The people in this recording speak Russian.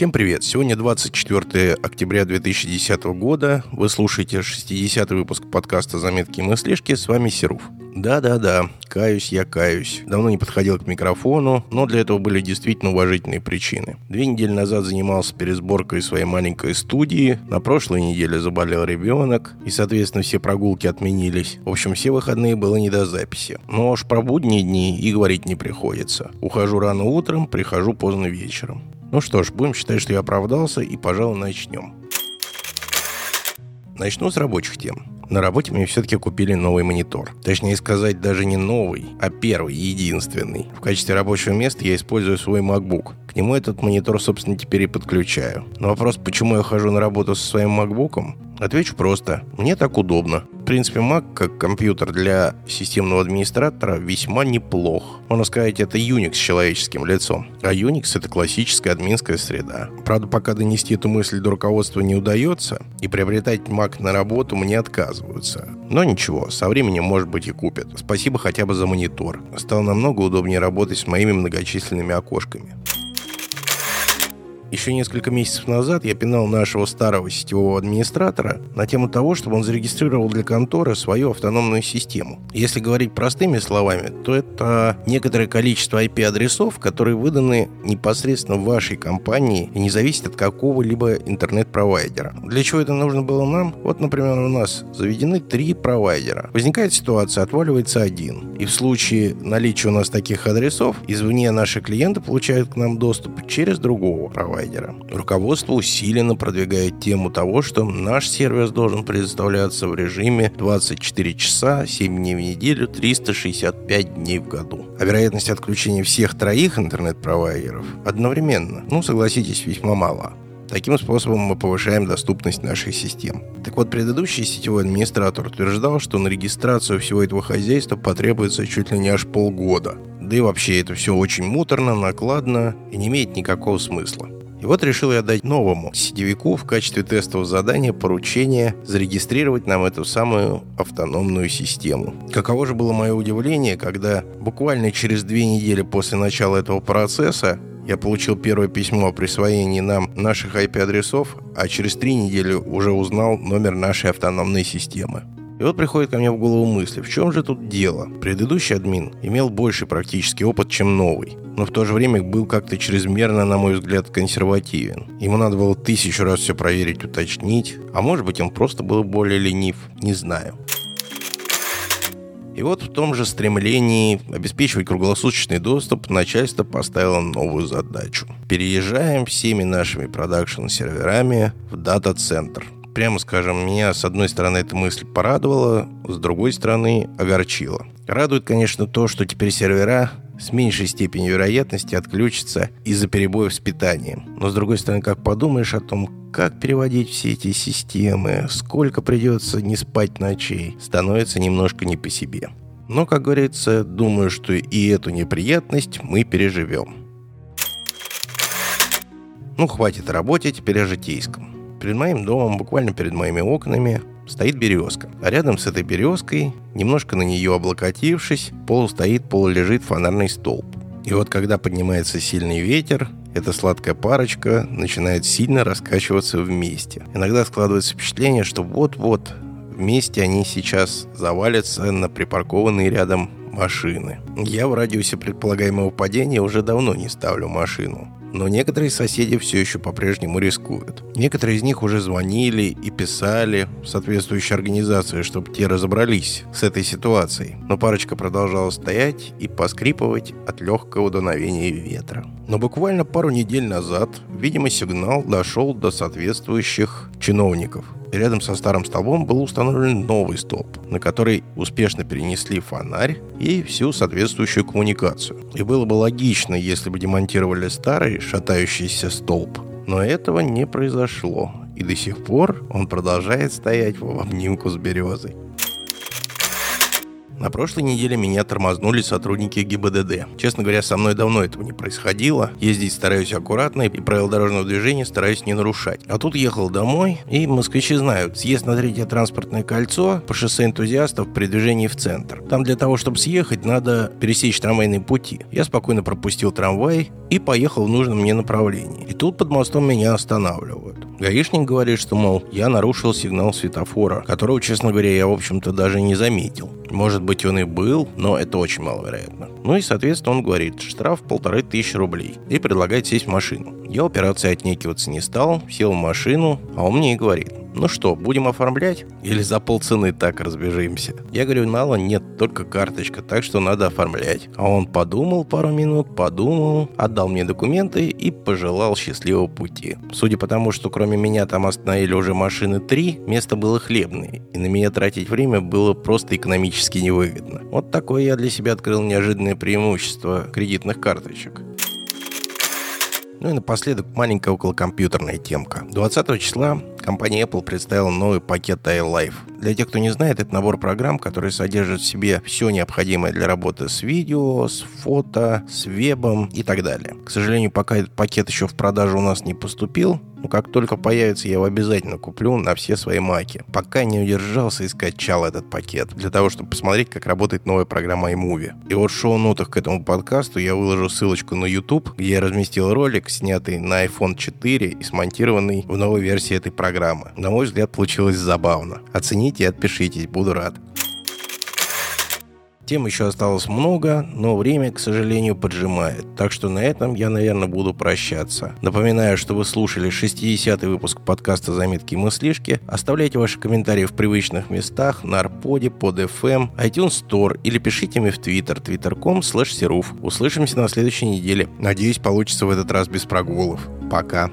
Всем привет! Сегодня 24 октября 2010 года. Вы слушаете 60 выпуск подкаста «Заметки и мыслишки». С вами Серов. Да-да-да, каюсь я каюсь. Давно не подходил к микрофону, но для этого были действительно уважительные причины. Две недели назад занимался пересборкой своей маленькой студии, на прошлой неделе заболел ребенок, и, соответственно, все прогулки отменились. В общем, все выходные было не до записи. Но уж про будние дни и говорить не приходится. Ухожу рано утром, прихожу поздно вечером. Ну что ж, будем считать, что я оправдался, и, пожалуй, начнем. Начну с рабочих тем. На работе мне все-таки купили новый монитор. Точнее сказать, даже не новый, а первый, единственный. В качестве рабочего места я использую свой MacBook. К нему этот монитор, собственно, теперь и подключаю. Но вопрос, почему я хожу на работу со своим MacBook, Отвечу просто. Мне так удобно. В принципе, Mac, как компьютер для системного администратора, весьма неплох. Можно сказать, это Unix с человеческим лицом. А Unix — это классическая админская среда. Правда, пока донести эту мысль до руководства не удается, и приобретать Mac на работу мне отказываются. Но ничего, со временем, может быть, и купят. Спасибо хотя бы за монитор. Стало намного удобнее работать с моими многочисленными окошками. Еще несколько месяцев назад я пинал нашего старого сетевого администратора на тему того, чтобы он зарегистрировал для конторы свою автономную систему. Если говорить простыми словами, то это некоторое количество IP-адресов, которые выданы непосредственно в вашей компании и не зависят от какого-либо интернет-провайдера. Для чего это нужно было нам? Вот, например, у нас заведены три провайдера. Возникает ситуация, отваливается один. И в случае наличия у нас таких адресов, извне наши клиенты получают к нам доступ через другого провайдера провайдера. Руководство усиленно продвигает тему того, что наш сервис должен предоставляться в режиме 24 часа, 7 дней в неделю, 365 дней в году. А вероятность отключения всех троих интернет-провайдеров одновременно, ну, согласитесь, весьма мала. Таким способом мы повышаем доступность наших систем. Так вот, предыдущий сетевой администратор утверждал, что на регистрацию всего этого хозяйства потребуется чуть ли не аж полгода. Да и вообще это все очень муторно, накладно и не имеет никакого смысла. И вот решил я дать новому сетевику в качестве тестового задания поручение зарегистрировать нам эту самую автономную систему. Каково же было мое удивление, когда буквально через две недели после начала этого процесса я получил первое письмо о присвоении нам наших IP-адресов, а через три недели уже узнал номер нашей автономной системы. И вот приходит ко мне в голову мысль, в чем же тут дело? Предыдущий админ имел больший практический опыт, чем новый, но в то же время был как-то чрезмерно, на мой взгляд, консервативен. Ему надо было тысячу раз все проверить, уточнить, а может быть он просто был более ленив, не знаю. И вот в том же стремлении обеспечивать круглосуточный доступ начальство поставило новую задачу. Переезжаем всеми нашими продакшн-серверами в дата-центр – прямо скажем, меня с одной стороны эта мысль порадовала, с другой стороны огорчила. Радует, конечно, то, что теперь сервера с меньшей степенью вероятности отключатся из-за перебоев с питанием. Но с другой стороны, как подумаешь о том, как переводить все эти системы, сколько придется не спать ночей, становится немножко не по себе. Но, как говорится, думаю, что и эту неприятность мы переживем. Ну, хватит о работе, теперь о житейском. Перед моим домом, буквально перед моими окнами, стоит березка. А рядом с этой березкой, немножко на нее облокотившись, полу стоит, полулежит фонарный столб. И вот когда поднимается сильный ветер, эта сладкая парочка начинает сильно раскачиваться вместе. Иногда складывается впечатление, что вот-вот вместе они сейчас завалятся на припаркованные рядом машины. Я в радиусе предполагаемого падения уже давно не ставлю машину. Но некоторые соседи все еще по-прежнему рискуют. Некоторые из них уже звонили и писали в соответствующие организации, чтобы те разобрались с этой ситуацией. Но парочка продолжала стоять и поскрипывать от легкого дуновения ветра. Но буквально пару недель назад, видимо, сигнал дошел до соответствующих чиновников – Рядом со старым столбом был установлен новый столб, на который успешно перенесли фонарь и всю соответствующую коммуникацию. И было бы логично, если бы демонтировали старый шатающийся столб. Но этого не произошло, и до сих пор он продолжает стоять в обнимку с березой. На прошлой неделе меня тормознули сотрудники ГИБДД. Честно говоря, со мной давно этого не происходило. Ездить стараюсь аккуратно и правила дорожного движения стараюсь не нарушать. А тут ехал домой, и москвичи знают, съезд на третье транспортное кольцо по шоссе энтузиастов при движении в центр. Там для того, чтобы съехать, надо пересечь трамвайные пути. Я спокойно пропустил трамвай и поехал в нужном мне направлении. И тут под мостом меня останавливают. Гаишник говорит, что, мол, я нарушил сигнал светофора, которого, честно говоря, я, в общем-то, даже не заметил. Может быть, он и был, но это очень маловероятно. Ну и, соответственно, он говорит, штраф полторы тысячи рублей и предлагает сесть в машину. Я операции отнекиваться не стал, сел в машину, а он мне и говорит, ну что, будем оформлять? Или за полцены так разбежимся? Я говорю, мало нет, только карточка, так что надо оформлять. А он подумал пару минут, подумал, отдал мне документы и пожелал счастливого пути. Судя по тому, что кроме меня там остановили уже машины три, место было хлебное, и на меня тратить время было просто экономически невыгодно. Вот такое я для себя открыл неожиданное преимущество кредитных карточек. Ну и напоследок маленькая околокомпьютерная темка. 20 числа компания Apple представила новый пакет iLife. Для тех, кто не знает, это набор программ, который содержит в себе все необходимое для работы с видео, с фото, с вебом и так далее. К сожалению, пока этот пакет еще в продажу у нас не поступил, но как только появится, я его обязательно куплю на все свои маки. Пока не удержался и скачал этот пакет, для того, чтобы посмотреть, как работает новая программа iMovie. И вот в шоу-нотах к этому подкасту я выложу ссылочку на YouTube, где я разместил ролик, снятый на iPhone 4 и смонтированный в новой версии этой программы. На мой взгляд, получилось забавно. Оцените и отпишитесь, буду рад. Тем еще осталось много, но время, к сожалению, поджимает. Так что на этом я, наверное, буду прощаться. Напоминаю, что вы слушали 60-й выпуск подкаста «Заметки и мыслишки». Оставляйте ваши комментарии в привычных местах на Арподе, под FM, iTunes Store или пишите мне в Twitter, twitter.com slash Услышимся на следующей неделе. Надеюсь, получится в этот раз без прогулов. Пока.